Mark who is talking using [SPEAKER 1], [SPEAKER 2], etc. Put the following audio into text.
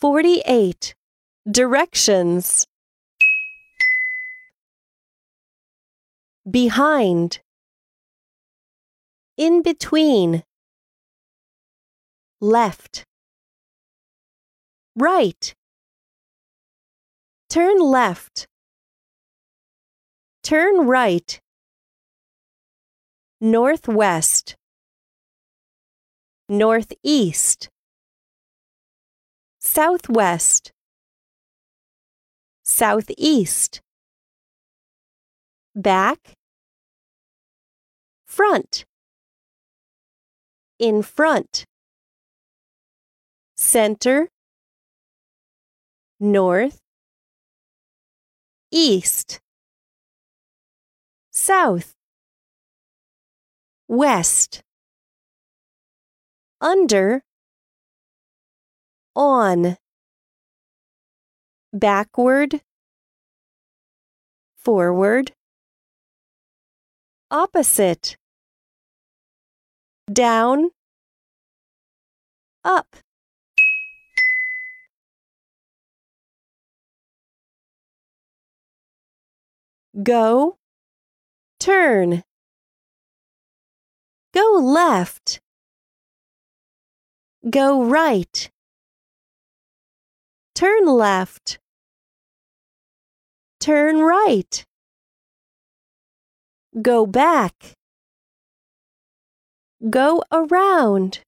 [SPEAKER 1] 48. Directions. Behind. In between. Left. Right. Turn left. Turn right. Northwest. Northeast. Southwest. Southeast. Back. Front. In front. Center. North. East. South. West. Under. On. Backward. Forward. Opposite. Down. Up. Go. Turn. Go left. Go right. Turn left. Turn right. Go back. Go around.